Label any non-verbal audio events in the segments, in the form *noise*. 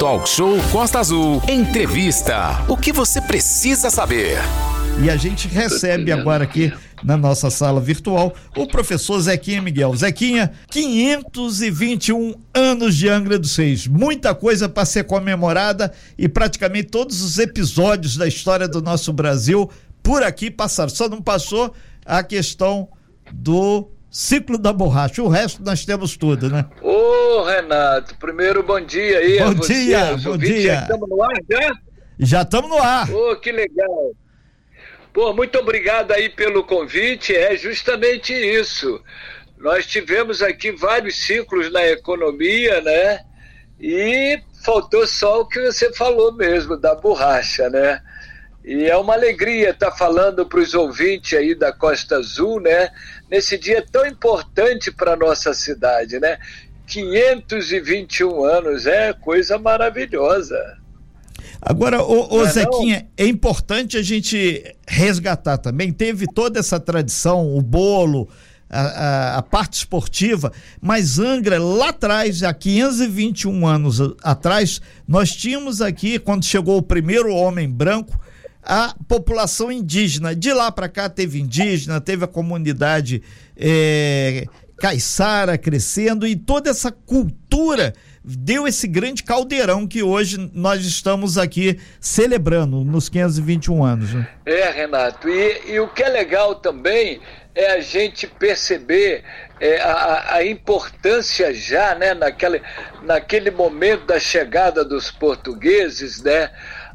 Talk Show Costa Azul. Entrevista. O que você precisa saber? E a gente recebe agora aqui na nossa sala virtual o professor Zequinha Miguel. Zequinha, 521 anos de Angra dos Reis. Muita coisa para ser comemorada e praticamente todos os episódios da história do nosso Brasil por aqui passaram. Só não passou a questão do ciclo da borracha. O resto nós temos tudo, né? Ô, Renato, primeiro bom dia aí. Bom dia, bom dia. Estamos no ar já? Já estamos no ar. Ô, que legal. Pô, muito obrigado aí pelo convite. É justamente isso. Nós tivemos aqui vários ciclos na economia, né? E faltou só o que você falou mesmo, da borracha, né? E é uma alegria estar falando para os ouvintes aí da Costa Azul, né? Nesse dia tão importante para nossa cidade, né? 521 anos, é coisa maravilhosa. Agora, ô, ô é Zequinha, não? é importante a gente resgatar também. Teve toda essa tradição, o bolo, a, a, a, parte esportiva, mas Angra, lá atrás, há 521 anos atrás, nós tínhamos aqui, quando chegou o primeiro homem branco, a população indígena. De lá para cá teve indígena, teve a comunidade é, caiçara crescendo e toda essa cultura deu esse grande caldeirão que hoje nós estamos aqui celebrando nos 521 anos. Né? É, Renato, e, e, o que é legal também é a gente perceber é, a, a, importância já, né, naquele, naquele momento da chegada dos portugueses, né,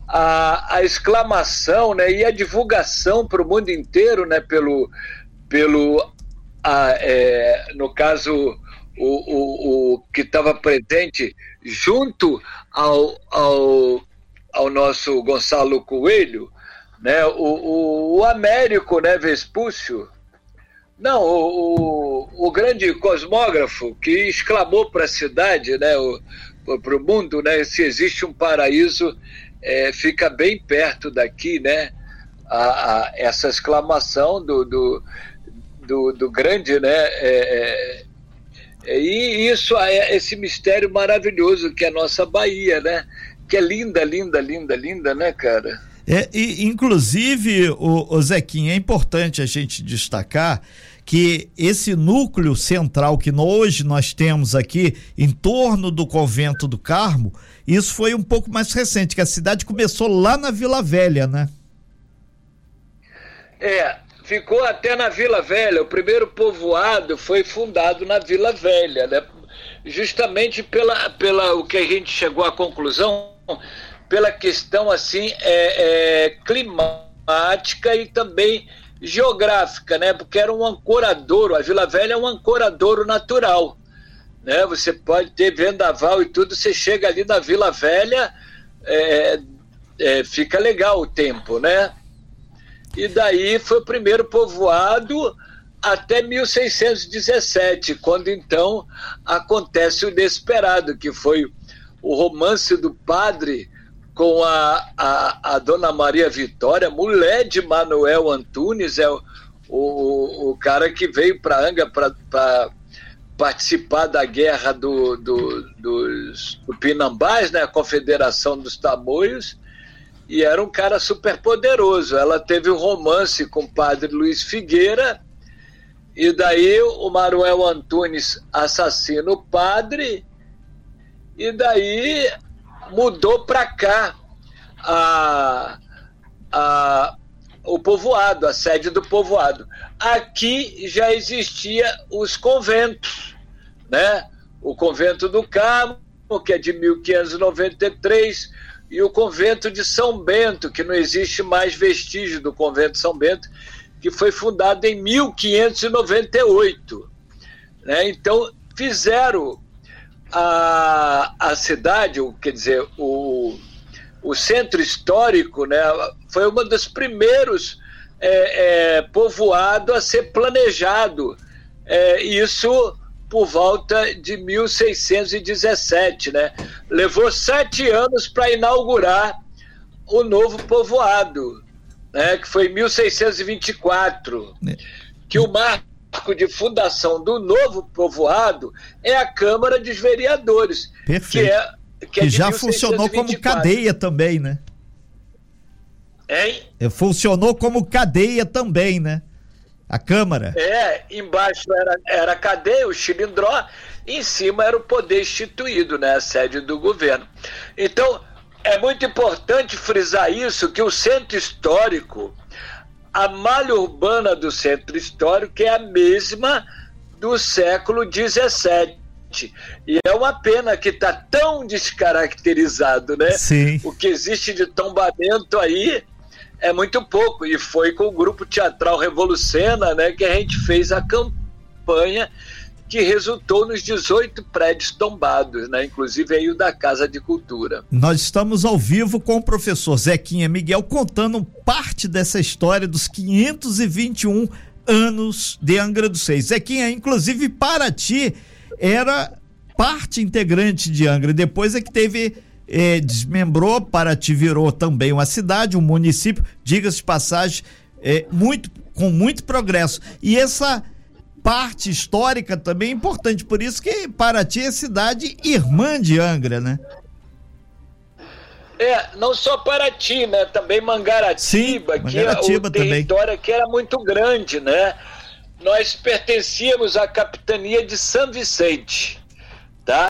a, a exclamação né, e a divulgação para o mundo inteiro, né, pelo, pelo a, é, no caso, o, o, o que estava presente junto ao, ao, ao nosso Gonçalo Coelho, né, o, o, o Américo né, Vespúcio, não, o, o, o, grande cosmógrafo que exclamou para a cidade, né, para o mundo, né, se existe um paraíso, é, fica bem perto daqui, né, a, a essa exclamação do, do, do, do grande, né, é, é e isso é esse mistério maravilhoso que é a nossa Bahia, né? Que é linda, linda, linda, linda, né, cara? É, e, inclusive, o, o Zequinha, é importante a gente destacar que esse núcleo central que hoje nós temos aqui em torno do convento do Carmo, isso foi um pouco mais recente, que a cidade começou lá na Vila Velha, né? É, ficou até na Vila Velha. O primeiro povoado foi fundado na Vila Velha, né? justamente pela, pela o que a gente chegou à conclusão, pela questão assim é, é, climática e também geográfica, né? Porque era um ancoradouro. A Vila Velha é um ancoradouro natural, né? Você pode ter vendaval e tudo. Você chega ali na Vila Velha, é, é, fica legal o tempo, né? E daí foi o primeiro povoado até 1617, quando então acontece o inesperado, que foi o romance do padre com a, a, a dona Maria Vitória, mulher de Manuel Antunes, é o, o, o cara que veio para Anga para participar da guerra do, do, dos do né, a Confederação dos Tamoios, e era um cara super poderoso. Ela teve um romance com o padre Luiz Figueira, e daí o Manuel Antunes assassina o padre, e daí mudou para cá. A, a, o povoado, a sede do povoado. Aqui já existia os conventos, né? O convento do Carmo, que é de 1593, e o convento de São Bento, que não existe mais vestígio do convento de São Bento, que foi fundado em 1598. Né? Então, fizeram a, a cidade, quer dizer, o, o centro histórico, né, foi uma dos primeiros é, é, povoado a ser planejado. É, isso por volta de 1617, né? Levou sete anos para inaugurar o novo povoado, né? Que foi em 1624, é. que o marco de fundação do novo povoado é a Câmara dos Vereadores, Perfeito. que é Que, é que já funcionou como cadeia também, né? Hein? É, funcionou como cadeia também, né? A Câmara. É, embaixo era, era a cadeia, o cilindró, em cima era o poder instituído, né? A sede do governo. Então, é muito importante frisar isso, que o centro histórico, a malha urbana do centro histórico é a mesma do século XVII. E é uma pena que está tão descaracterizado, né? Sim. O que existe de tombamento aí é muito pouco. E foi com o grupo teatral Revolucena né, que a gente fez a campanha que resultou nos 18 prédios tombados, né? inclusive aí o da Casa de Cultura. Nós estamos ao vivo com o professor Zequinha Miguel contando parte dessa história dos 521 anos de Angra dos Reis. Zequinha, inclusive para ti, era parte integrante de Angra, depois é que teve eh, desmembrou, Paraty virou também uma cidade, um município, diga-se de passagem, eh, muito, com muito progresso. E essa parte histórica também é importante, por isso que Paraty é cidade irmã de Angra, né? É, não só Paraty, né? Também Mangaratiba, Sim, Mangaratiba que é o território também. que era muito grande, né? Nós pertencíamos à capitania de São Vicente, tá?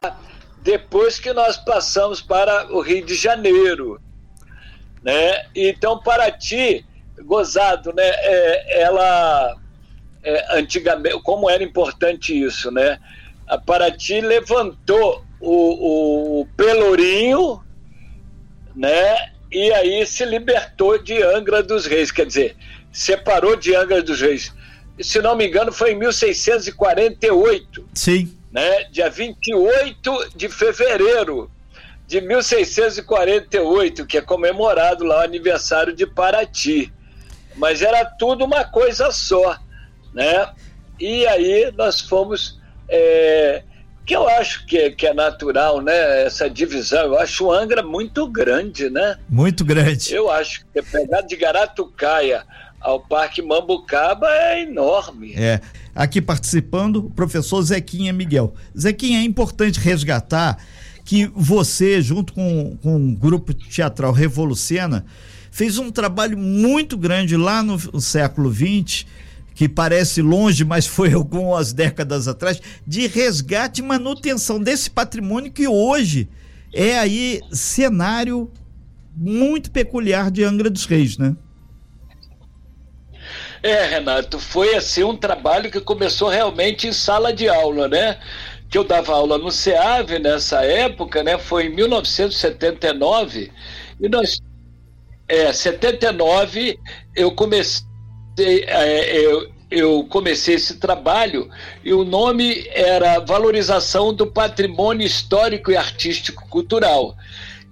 depois que nós passamos para o Rio de Janeiro. Né? Então, Paraty, gozado, né? É, ela, é, antigamente, como era importante isso, né? A Paraty levantou o, o Pelourinho, né? E aí se libertou de Angra dos Reis, quer dizer, separou de Angra dos Reis. Se não me engano, foi em 1648. Sim né, dia 28 de fevereiro de 1648, que é comemorado lá o aniversário de Paraty. Mas era tudo uma coisa só, né? E aí nós fomos, é, que eu acho que, que é natural, né? Essa divisão. Eu acho o Angra muito grande, né? Muito grande. Eu acho que pegar de Garatucaia ao Parque Mambucaba é enorme. É. Aqui participando, o professor Zequinha Miguel. Zequinha, é importante resgatar que você, junto com, com o grupo teatral Revolucena, fez um trabalho muito grande lá no, no século XX, que parece longe, mas foi *laughs* algumas décadas atrás, de resgate e manutenção desse patrimônio que hoje é aí cenário muito peculiar de Angra dos Reis, né? É, Renato, foi assim um trabalho que começou realmente em sala de aula, né? Que eu dava aula no SEAV nessa época, né? Foi em 1979 e nós é, 79 eu comecei é, eu, eu comecei esse trabalho e o nome era Valorização do Patrimônio Histórico e Artístico Cultural.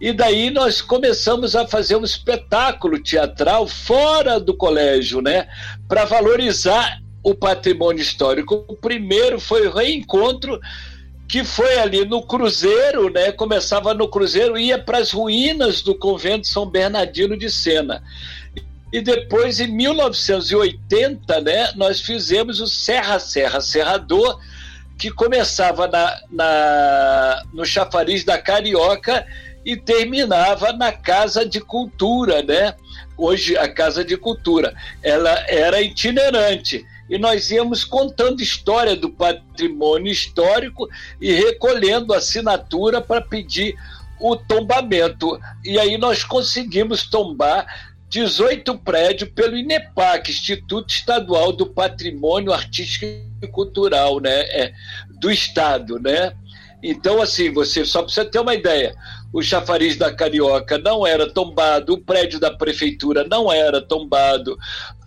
E daí nós começamos a fazer um espetáculo teatral fora do colégio, né? Para valorizar o patrimônio histórico. O primeiro foi o reencontro que foi ali no Cruzeiro, né? Começava no Cruzeiro, ia para as ruínas do convento São Bernardino de Sena. E depois, em 1980, né, nós fizemos o Serra Serra Serrador, que começava na, na, no chafariz da Carioca e terminava na Casa de Cultura, né? Hoje a Casa de Cultura, ela era itinerante e nós íamos contando história do patrimônio histórico e recolhendo assinatura para pedir o tombamento. E aí nós conseguimos tombar 18 prédios pelo INEPAC, Instituto Estadual do Patrimônio Artístico e Cultural, né, é, do Estado, né? Então, assim, você só precisa ter uma ideia o chafariz da Carioca não era tombado, o prédio da prefeitura não era tombado,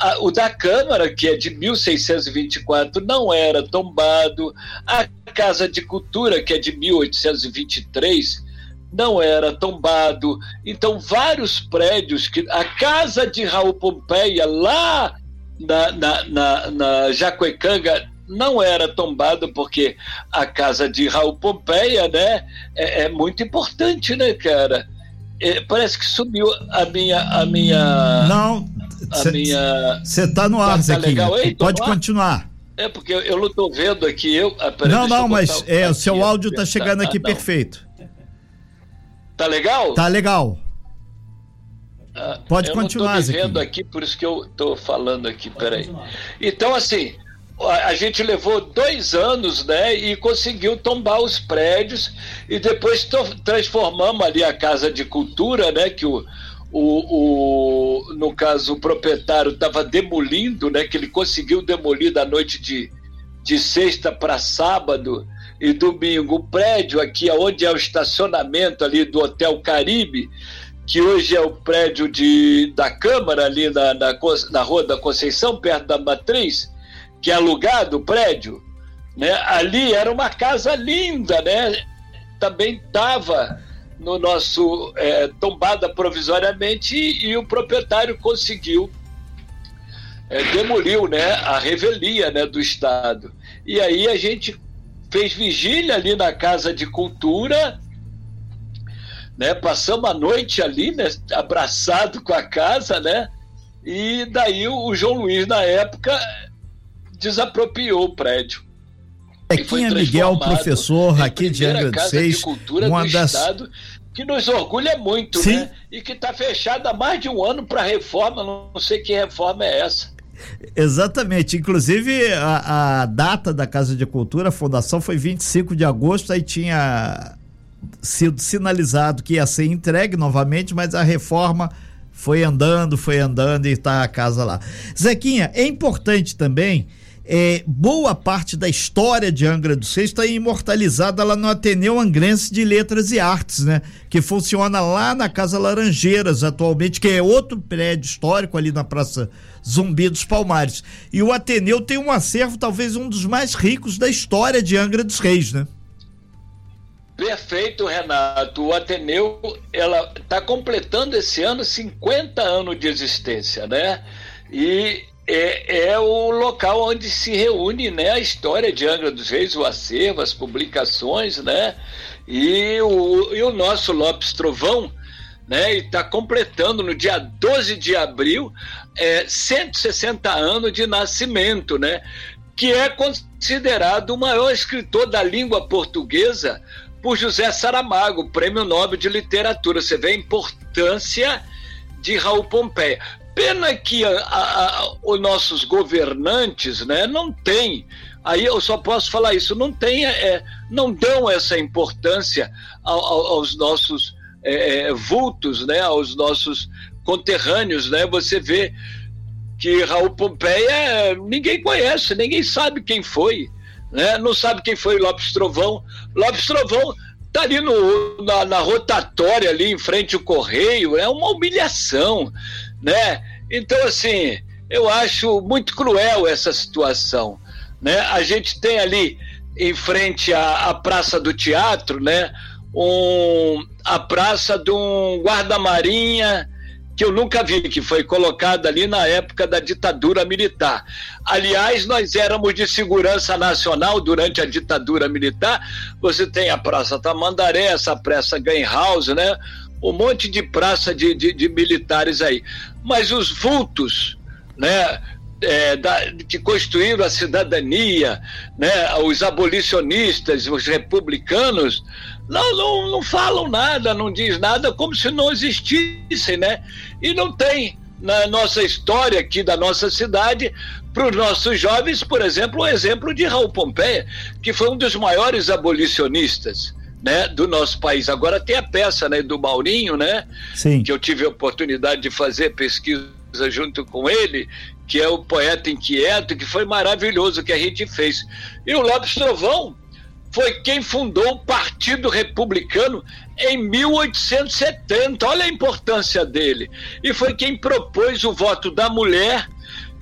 a, o da Câmara, que é de 1624, não era tombado, a Casa de Cultura, que é de 1823, não era tombado. Então, vários prédios que. A casa de Raul Pompeia, lá na, na, na, na Jacuecanga, não era tombado porque a casa de Raul Pompeia, né, é, é muito importante, né, cara? É, parece que subiu a minha a minha não a minha você tá no ar, tá, tá aí? Pode continuar. É porque eu, eu não tô vendo aqui eu. Ah, não, não, mas é o seu áudio tá chegando aqui ah, perfeito. Tá legal? Tá legal. Ah, Pode eu continuar, Eu estou vendo aqui, por isso que eu estou falando aqui, peraí. Continuar. Então, assim, a gente levou dois anos, né, e conseguiu tombar os prédios e depois transformamos ali a Casa de Cultura, né, que o, o, o no caso, o proprietário estava demolindo, né, que ele conseguiu demolir da noite de, de sexta para sábado e domingo. O prédio aqui, onde é o estacionamento ali do Hotel Caribe, que hoje é o prédio de, da Câmara, ali na, na, na Rua da Conceição, perto da Matriz, que é alugado o prédio, né? ali era uma casa linda, né? também estava no nosso é, tombada provisoriamente e, e, o proprietário conseguiu é, demoliu né, a revelia né, do Estado. E aí a gente fez vigília ali na Casa de Cultura né? Passamos a noite ali, né? Abraçado com a casa, né? E daí o João Luiz, na época, desapropriou o prédio. É quem é Miguel, professor aqui de Angra dos Seis, uma das... Estado, que nos orgulha muito, Sim. né? E que está fechada há mais de um ano para reforma, não sei que reforma é essa. Exatamente. Inclusive, a, a, data da Casa de Cultura, a fundação, foi 25 de agosto, aí tinha sido sinalizado que ia ser entregue novamente, mas a reforma foi andando, foi andando e está a casa lá. Zequinha, é importante também. É, boa parte da história de Angra dos Reis está imortalizada lá no Ateneu Angrense de Letras e Artes, né? Que funciona lá na Casa Laranjeiras atualmente, que é outro prédio histórico ali na Praça Zumbi dos Palmares. E o Ateneu tem um acervo talvez um dos mais ricos da história de Angra dos Reis, né? Perfeito, Renato. O Ateneu ela está completando esse ano 50 anos de existência, né? E é, é, o local onde se reúne né, a história de Angra dos Reis, o acervo, as publicações, né? E o, e o nosso Lopes Trovão, né? Está completando no dia 12 de abril é, 160 anos de nascimento, né? Que é considerado o maior escritor da língua portuguesa por José Saramago, Prêmio Nobel de Literatura. Você vê a importância de Raul Pompeia. Pena que a, a, os nossos governantes né, não têm, aí eu só posso falar isso, não tem, é, não dão essa importância ao, aos nossos é, é, vultos, né, aos nossos conterrâneos. Né? Você vê que Raul Pompeia ninguém conhece, ninguém sabe quem foi né? não sabe quem foi Lopes Trovão. Lopes Trovão tá ali no, na, na, rotatória, ali em frente ao Correio, é uma humilhação, né? Então, assim, eu acho muito cruel essa situação, né? A gente tem ali em frente à, à Praça do Teatro, né? Um, a praça de um guarda-marinha que eu nunca vi, que foi colocada ali na época da ditadura militar. Aliás, nós éramos de segurança nacional durante a ditadura militar. Você tem a Praça Tamandaré, essa Praça House, né? Um monte de praça de, de, de militares aí. Mas os vultos, né? É, da, que construíram a cidadania, né, os abolicionistas, os republicanos, não, não, não falam nada, não diz nada, como se não existissem, né? E não tem na nossa história aqui da nossa cidade, para os nossos jovens, por exemplo, o exemplo de Raul Pompeia, que foi um dos maiores abolicionistas. Né, do nosso país. Agora tem a peça né, do Maurinho, né? Sim. Que eu tive a oportunidade de fazer pesquisa junto com ele, que é o poeta inquieto, que foi maravilhoso que a gente fez. E o Lopes Trovão, foi quem fundou o Partido Republicano em 1870. Olha a importância dele. E foi quem propôs o voto da mulher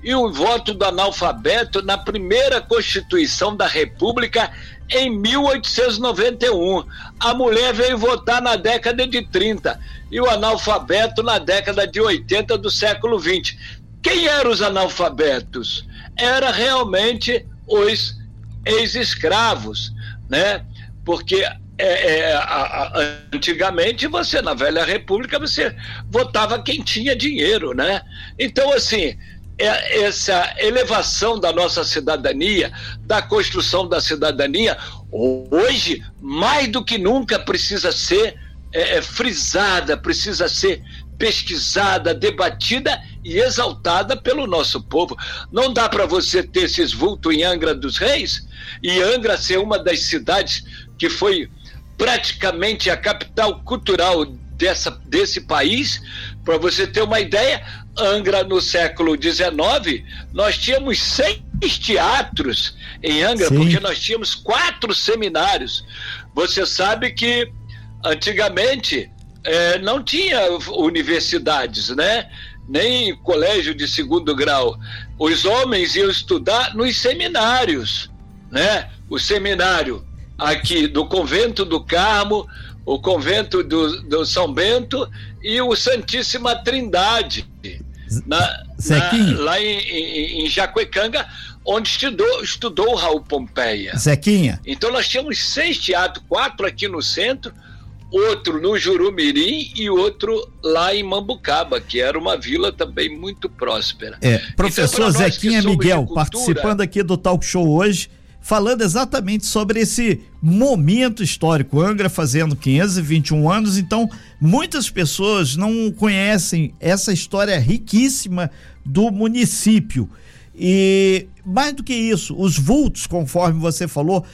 e o voto do analfabeto na primeira Constituição da República em 1891. A mulher veio votar na década de 30 e o analfabeto na década de 80 do século 20. Quem eram os analfabetos? Era realmente os ex-escravos né? Porque é, é, a, a, antigamente você, na velha república, você votava quem tinha dinheiro, né? Então, assim, essa elevação da nossa cidadania, da construção da cidadania, hoje, mais do que nunca, precisa ser é, é, frisada, precisa ser pesquisada, debatida e exaltada pelo nosso povo. Não dá para você ter esses vultos em Angra dos Reis e Angra ser uma das cidades que foi praticamente a capital cultural dessa, desse país. Para você ter uma ideia, Angra no século XIX, nós tínhamos seis teatros em Angra, Sim. porque nós tínhamos quatro seminários. Você sabe que antigamente é, não tinha universidades, né? Nem colégio de segundo grau. Os homens iam estudar nos seminários, né? O seminário aqui do convento do Carmo, o convento do, do São Bento e o Santíssima Trindade, na, na, lá em, em, em Jacuecanga, onde estudou, estudou o Raul Pompeia. Zequinha. Então nós tínhamos seis teatros, quatro aqui no centro, outro no Jurumirim e outro lá em Mambucaba, que era uma vila também muito próspera. É, professor então, Zequinha Miguel, cultura, participando aqui do Talk Show hoje, falando exatamente sobre esse momento histórico. Angra fazendo 521 anos, então muitas pessoas não conhecem essa história riquíssima do município. E mais do que isso, os vultos, conforme você falou,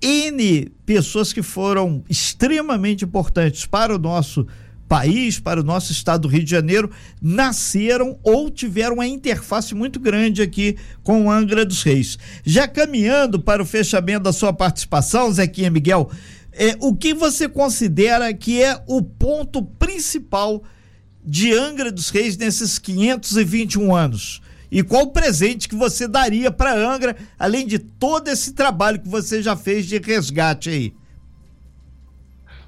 N pessoas que foram extremamente importantes para o nosso país, para o nosso estado do Rio de Janeiro, nasceram ou tiveram uma interface muito grande aqui com Angra dos Reis. Já caminhando para o fechamento da sua participação, Zequinha Miguel, é, o que você considera que é o ponto principal de Angra dos Reis nesses 521 anos? E qual o presente que você daria para Angra, além de todo esse trabalho que você já fez de resgate aí?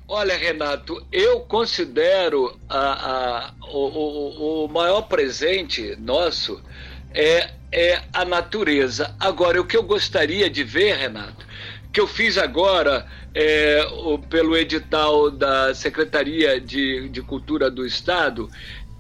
Olha, Renato, eu considero a, a, o, o, o maior presente nosso é, é a natureza. Agora, o que eu gostaria de ver, Renato, que eu fiz agora é, o, pelo edital da Secretaria de, de Cultura do Estado,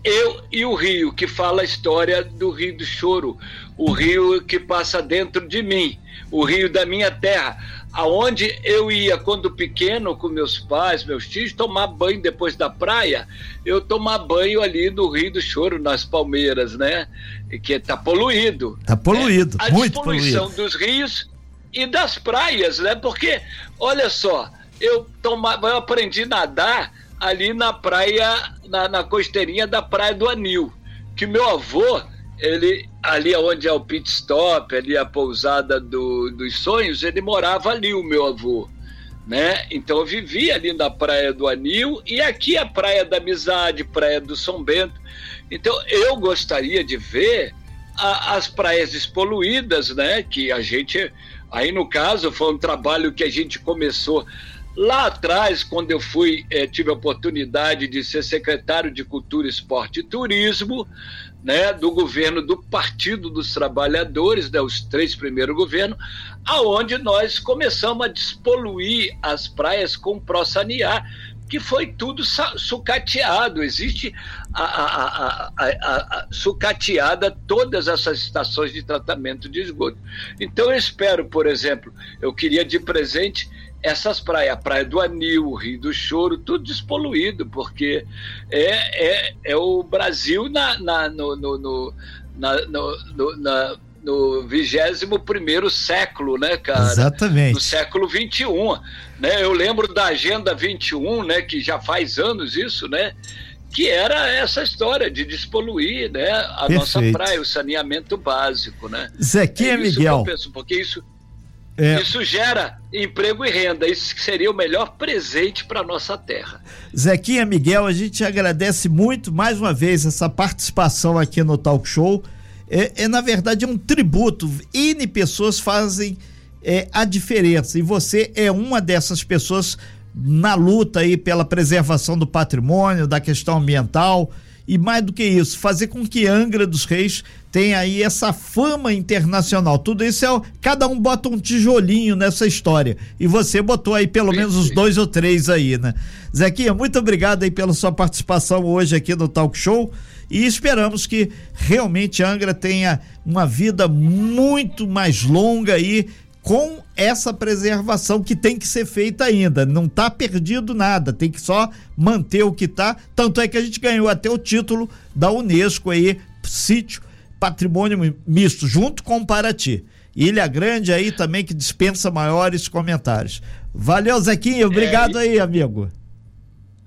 eu e o rio, que fala a história do Rio do Choro, o rio que passa dentro de mim, o rio da minha terra, aonde eu ia quando pequeno com meus pais, meus tios, tomar banho depois da praia, eu tomar banho ali no Rio do Choro, nas Palmeiras, né? Que está poluído. Está poluído, né? muito poluído. A poluído. dos rios e das praias, né? Porque, olha só, eu, tomava, eu aprendi a nadar ali na praia, na, na costeirinha da Praia do Anil, que meu avô, ele ali onde é o pit stop, ali a pousada do, dos sonhos, ele morava ali, o meu avô. Né? Então eu vivia ali na Praia do Anil e aqui a Praia da Amizade, Praia do São Bento. Então eu gostaria de ver a, as praias despoluídas, né? Que a gente, aí no caso, foi um trabalho que a gente começou Lá atrás, quando eu fui, eh, tive a oportunidade de ser secretário de Cultura, Esporte e Turismo, né, do governo do Partido dos Trabalhadores, né, os três primeiros governos, aonde nós começamos a despoluir as praias com pró-sanear, que foi tudo sucateado. Existe a, a, a, sucateada todas essas estações de tratamento de esgoto. Então eu espero, por exemplo, eu queria de presente essas praias, a Praia do Anil, o Rio do Choro, tudo despoluído, porque é, é, é o Brasil na, na, no, no, no, na, no, no, na, no 21 século, né, cara? Exatamente. No século 21. Né? Eu lembro da Agenda 21, né, que já faz anos isso, né? Que era essa história de despoluir né, a Perfeito. nossa praia, o saneamento básico, né? Zequinha é Miguel. Que eu penso, porque isso é. Isso gera emprego e renda. Isso seria o melhor presente para nossa terra. Zequinha Miguel, a gente agradece muito mais uma vez essa participação aqui no Talk Show. É, é na verdade é um tributo. N pessoas fazem é, a diferença e você é uma dessas pessoas na luta aí pela preservação do patrimônio, da questão ambiental e mais do que isso, fazer com que Angra dos Reis tenha aí essa fama internacional. Tudo isso é. Cada um bota um tijolinho nessa história. E você botou aí pelo menos os dois ou três aí, né? Zequinha, muito obrigado aí pela sua participação hoje aqui no Talk Show. E esperamos que realmente Angra tenha uma vida muito mais longa aí com essa preservação que tem que ser feita ainda. Não está perdido nada, tem que só manter o que está. Tanto é que a gente ganhou até o título da Unesco aí, sítio patrimônio misto, junto com Paraty. Ilha Grande aí também que dispensa maiores comentários. Valeu, Zequinha, obrigado é, aí, amigo.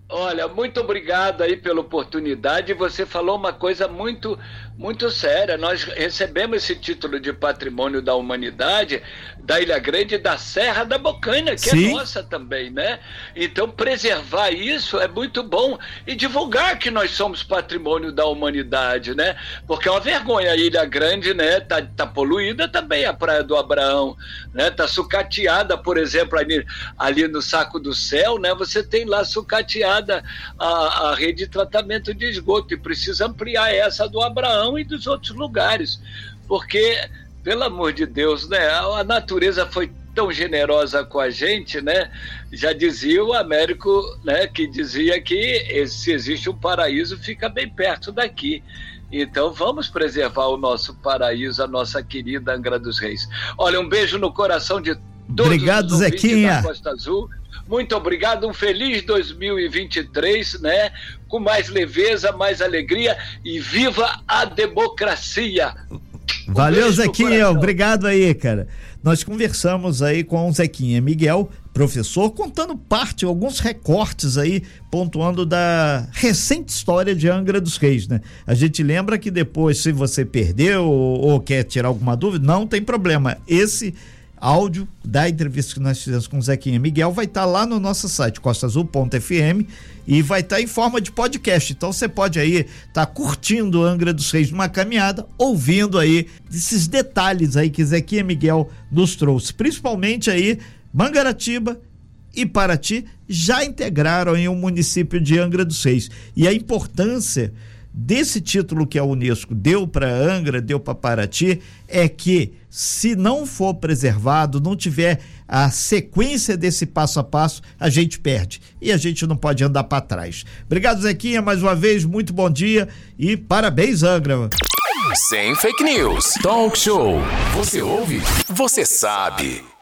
Olha, muito obrigado aí pela oportunidade. Você falou uma coisa muito, muito séria. Nós recebemos esse título de Patrimônio da Humanidade da Ilha Grande e da Serra da Bocaina, que é Sim. é nossa também, né? Então, preservar isso é muito bom e divulgar que nós somos patrimônio da humanidade, né? Porque é uma vergonha a Ilha Grande, né? Tá, tá poluída também a Praia do Abraão, né? Tá sucateada, por exemplo, ali, ali no Saco do Céu, né? Você tem lá sucateada a, a rede de tratamento de esgoto e precisa ampliar essa do Abraão e dos outros lugares, porque pelo amor de Deus, né? A natureza foi tão generosa com a gente, né? Já dizia o Américo, né? Que dizia que se existe um paraíso, fica bem perto daqui. Então vamos preservar o nosso paraíso, a nossa querida Angra dos Reis. Olha, um beijo no coração de todos Obrigado, os Zequinha. da Costa Azul. Muito obrigado, um feliz 2023, né? Com mais leveza, mais alegria e viva a democracia! Valeu, Zequinha. Obrigado aí, cara. Nós conversamos aí com o Zequinha Miguel, professor, contando parte, alguns recortes aí, pontuando da recente história de Angra dos Reis, né? A gente lembra que depois, se você perdeu ou, ou quer tirar alguma dúvida, não tem problema. Esse áudio da entrevista que nós fizemos com o Zequinha Miguel vai estar tá lá no nosso site costazul.fm e vai estar tá em forma de podcast. Então você pode aí estar tá curtindo Angra dos Reis numa caminhada, ouvindo aí esses detalhes aí que Zequinha Miguel nos trouxe, principalmente aí Mangaratiba e Paraty já integraram em um município de Angra dos Reis e a importância desse título que a Unesco deu para Angra, deu para Paraty, é que se não for preservado, não tiver a sequência desse passo a passo, a gente perde e a gente não pode andar para trás. Obrigado, Zequinha, mais uma vez, muito bom dia e parabéns, Angra. Sem fake news. Talk show. Você ouve? Você sabe.